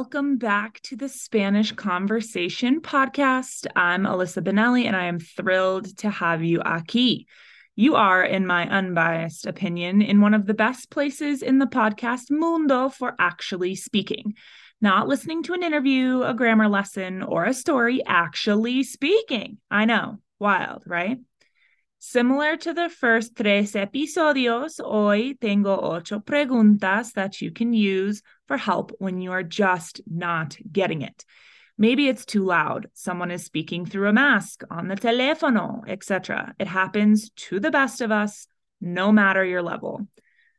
Welcome back to the Spanish Conversation Podcast. I'm Alyssa Benelli, and I am thrilled to have you aquí. You are, in my unbiased opinion, in one of the best places in the podcast mundo for actually speaking. Not listening to an interview, a grammar lesson, or a story, actually speaking. I know, wild, right? Similar to the first tres episodios, hoy tengo ocho preguntas that you can use for help when you are just not getting it. Maybe it's too loud. Someone is speaking through a mask on the telefono, etc. It happens to the best of us, no matter your level.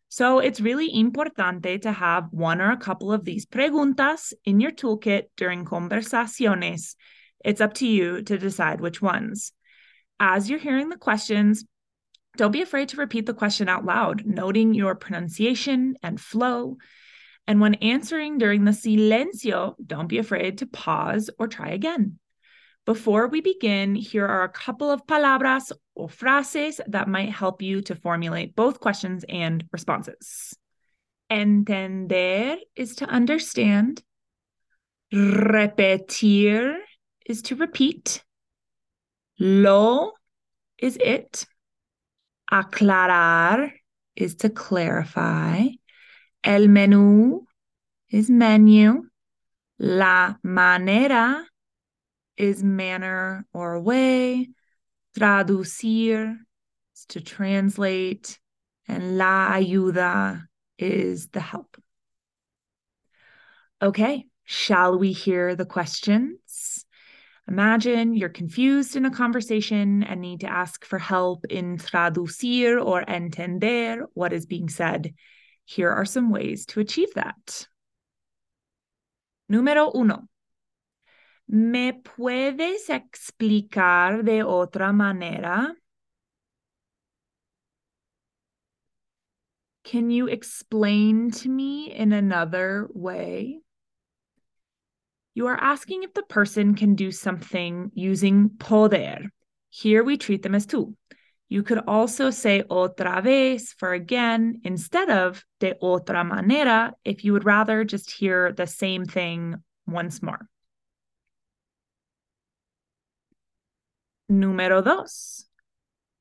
So it's really importante to have one or a couple of these preguntas in your toolkit during conversaciones. It's up to you to decide which ones as you're hearing the questions, don't be afraid to repeat the question out loud, noting your pronunciation and flow. And when answering during the silencio, don't be afraid to pause or try again. Before we begin, here are a couple of palabras or frases that might help you to formulate both questions and responses. Entender is to understand. Repetir is to repeat. Lo is it. Aclarar is to clarify. El menú is menu. La manera is manner or way. Traducir is to translate. And la ayuda is the help. Okay, shall we hear the questions? Imagine you're confused in a conversation and need to ask for help in traducir or entender what is being said. Here are some ways to achieve that. Número uno. ¿Me puedes explicar de otra manera? Can you explain to me in another way? You are asking if the person can do something using poder. Here we treat them as tú. You could also say otra vez for again instead of de otra manera if you would rather just hear the same thing once more. Número dos.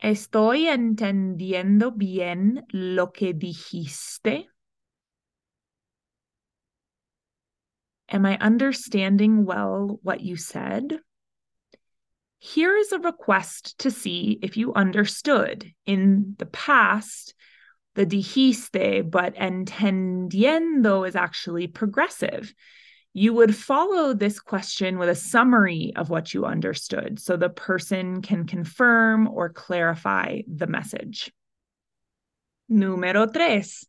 ¿Estoy entendiendo bien lo que dijiste? Am I understanding well what you said? Here is a request to see if you understood. In the past, the dijiste, but entendiendo is actually progressive. You would follow this question with a summary of what you understood so the person can confirm or clarify the message. Número tres.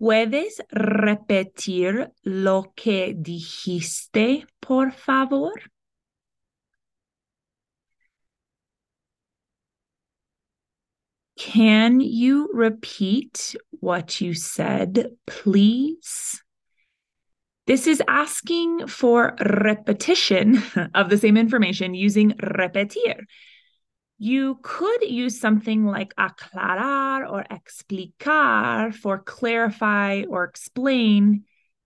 ¿Puedes repetir lo que dijiste, por favor? Can you repeat what you said, please? This is asking for repetition of the same information using repetir. You could use something like aclarar or explicar for clarify or explain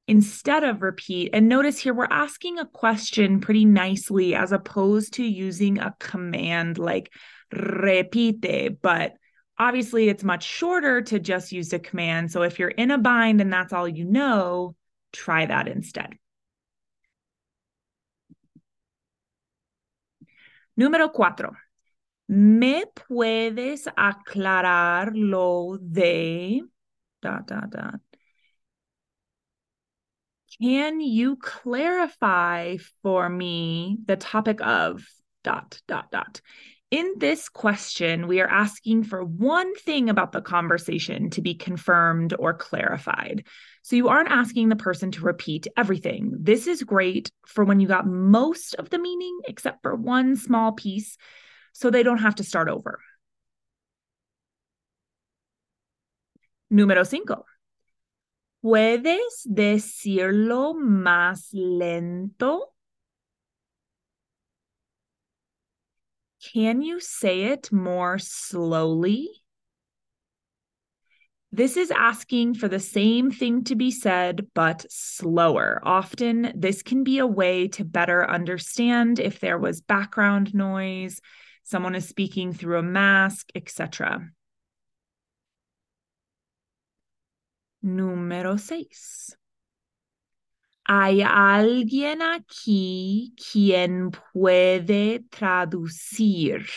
instead of repeat. And notice here, we're asking a question pretty nicely as opposed to using a command like repite. But obviously, it's much shorter to just use a command. So if you're in a bind and that's all you know, try that instead. Número cuatro. ¿Me puedes aclarar lo de dot dot dot? Can you clarify for me the topic of dot dot dot? In this question, we are asking for one thing about the conversation to be confirmed or clarified. So you aren't asking the person to repeat everything. This is great for when you got most of the meaning, except for one small piece so they don't have to start over. Número cinco. ¿Puedes decirlo más lento? Can you say it more slowly? This is asking for the same thing to be said, but slower. Often, this can be a way to better understand if there was background noise, someone is speaking through a mask, etc. Número seis. ¿Hay alguien aquí quien puede traducir?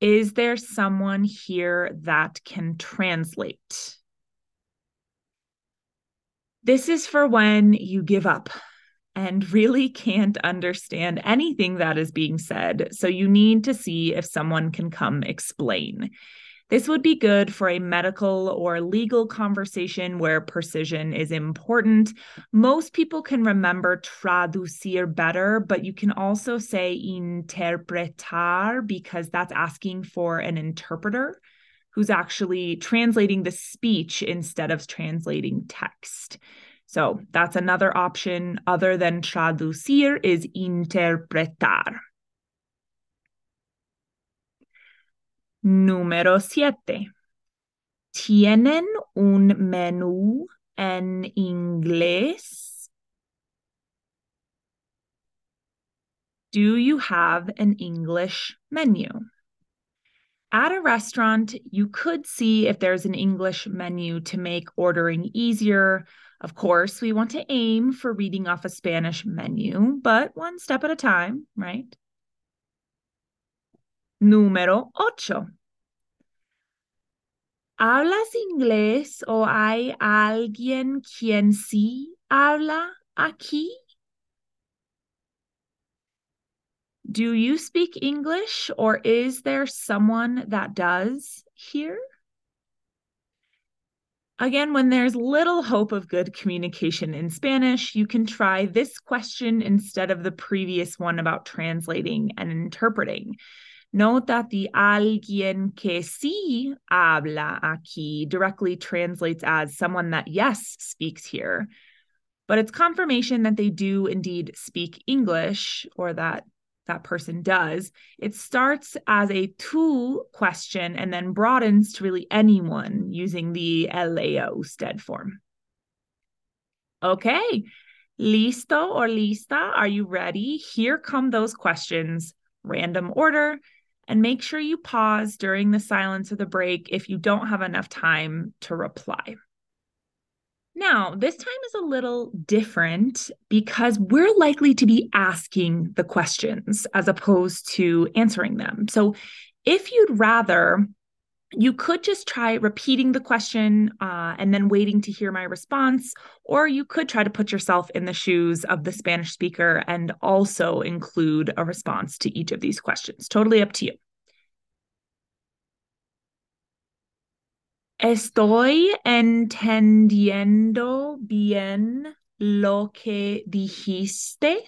Is there someone here that can translate? This is for when you give up and really can't understand anything that is being said. So you need to see if someone can come explain. This would be good for a medical or legal conversation where precision is important. Most people can remember traducir better, but you can also say interpretar because that's asking for an interpreter who's actually translating the speech instead of translating text. So that's another option other than traducir is interpretar. Número siete. ¿Tienen un menú en inglés? Do you have an English menu? At a restaurant, you could see if there's an English menu to make ordering easier. Of course, we want to aim for reading off a Spanish menu, but one step at a time, right? Número 8. ¿Hablas inglés o hay alguien quien sí habla aquí? Do you speak English or is there someone that does here? Again, when there's little hope of good communication in Spanish, you can try this question instead of the previous one about translating and interpreting. Note that the alguien que sí habla aquí directly translates as someone that, yes, speaks here. But it's confirmation that they do indeed speak English or that that person does. It starts as a tú question and then broadens to really anyone using the elea usted form. Okay, listo or lista? Are you ready? Here come those questions, random order and make sure you pause during the silence of the break if you don't have enough time to reply. Now, this time is a little different because we're likely to be asking the questions as opposed to answering them. So, if you'd rather, you could just try repeating the question uh, and then waiting to hear my response, or you could try to put yourself in the shoes of the Spanish speaker and also include a response to each of these questions. Totally up to you. ¿Estoy entendiendo bien lo que dijiste?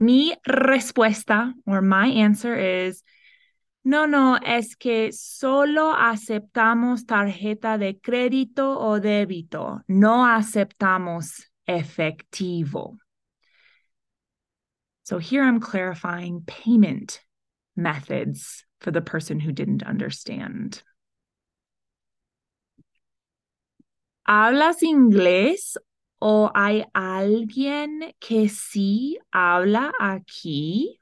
Mi respuesta, or my answer is, no, no, es que solo aceptamos tarjeta de crédito o débito, no aceptamos efectivo. So here I'm clarifying payment methods for the person who didn't understand. ¿Hablas inglés o hay alguien que sí habla aquí?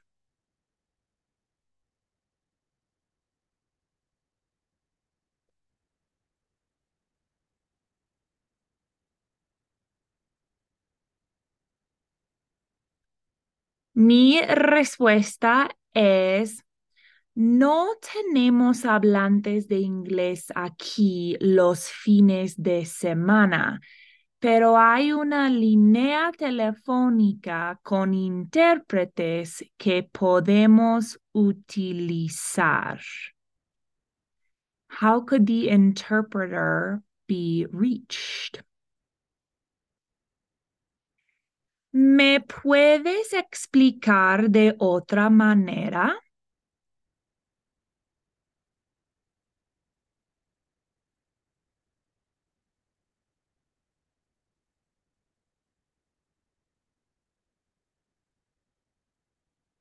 Mi respuesta es no tenemos hablantes de inglés aquí los fines de semana, pero hay una línea telefónica con intérpretes que podemos utilizar. How could the interpreter be reached? ¿Me puedes explicar de otra manera?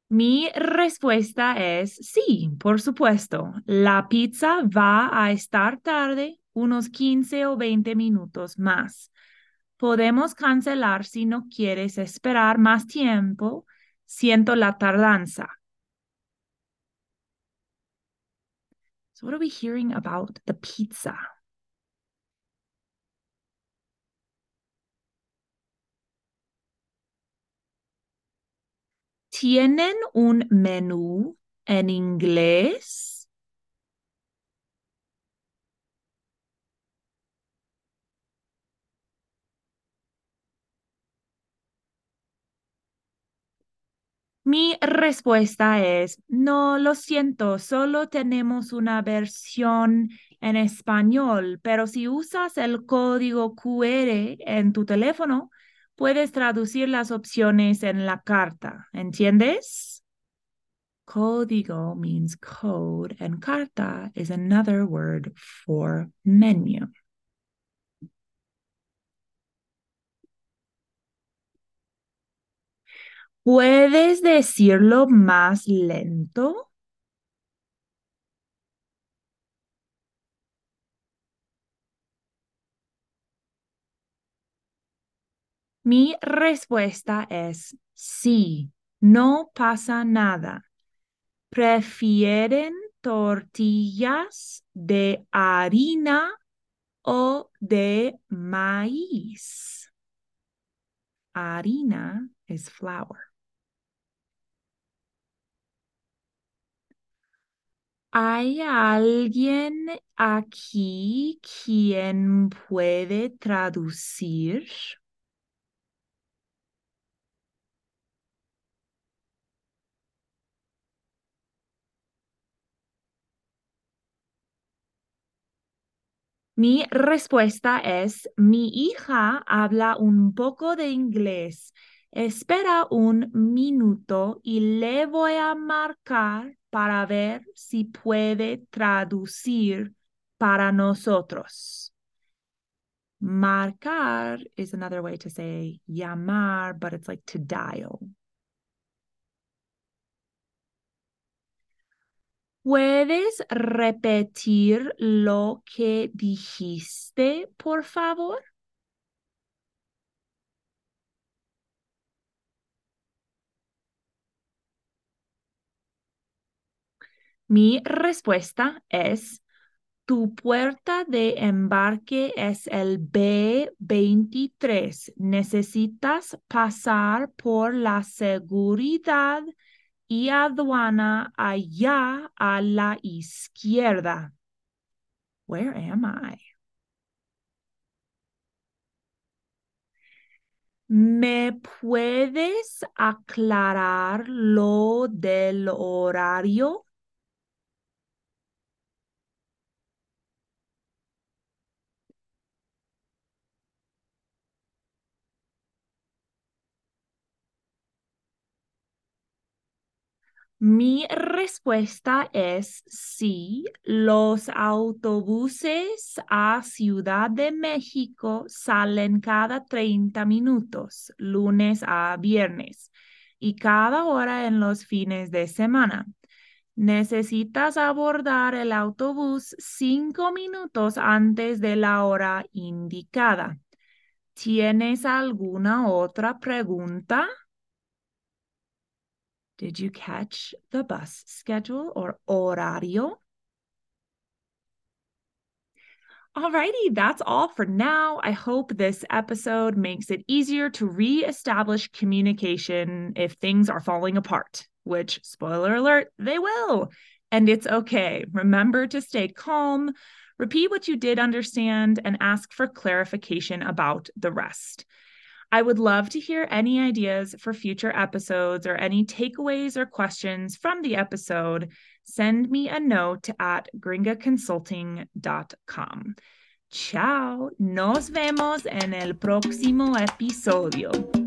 Mi respuesta es sí, por supuesto. La pizza va a estar tarde unos 15 o 20 minutos más. Podemos cancelar si no quieres esperar más tiempo. Siento la tardanza. So, what are we hearing about the pizza? ¿Tienen un menú en inglés? Mi respuesta es, no, lo siento, solo tenemos una versión en español, pero si usas el código QR en tu teléfono, puedes traducir las opciones en la carta, ¿entiendes? Código means code, and carta is another word for menu. ¿Puedes decirlo más lento? Mi respuesta es sí, no pasa nada. ¿Prefieren tortillas de harina o de maíz? Harina is flour. ¿Hay alguien aquí quien puede traducir? Mi respuesta es, mi hija habla un poco de inglés. Espera un minuto y le voy a marcar para ver si puede traducir para nosotros. Marcar is another way to say llamar, but it's like to dial. ¿Puedes repetir lo que dijiste, por favor? Mi respuesta es, tu puerta de embarque es el B23. Necesitas pasar por la seguridad y aduana allá a la izquierda. Where am I? ¿Me puedes aclarar lo del horario? Mi respuesta es sí. Los autobuses a Ciudad de México salen cada 30 minutos, lunes a viernes, y cada hora en los fines de semana. Necesitas abordar el autobús cinco minutos antes de la hora indicada. ¿Tienes alguna otra pregunta? Did you catch the bus schedule or horario? Alrighty, that's all for now. I hope this episode makes it easier to re-establish communication if things are falling apart, which, spoiler alert, they will. And it's okay. Remember to stay calm, repeat what you did understand, and ask for clarification about the rest. I would love to hear any ideas for future episodes or any takeaways or questions from the episode. Send me a note at gringaconsulting.com. Ciao, nos vemos en el próximo episodio.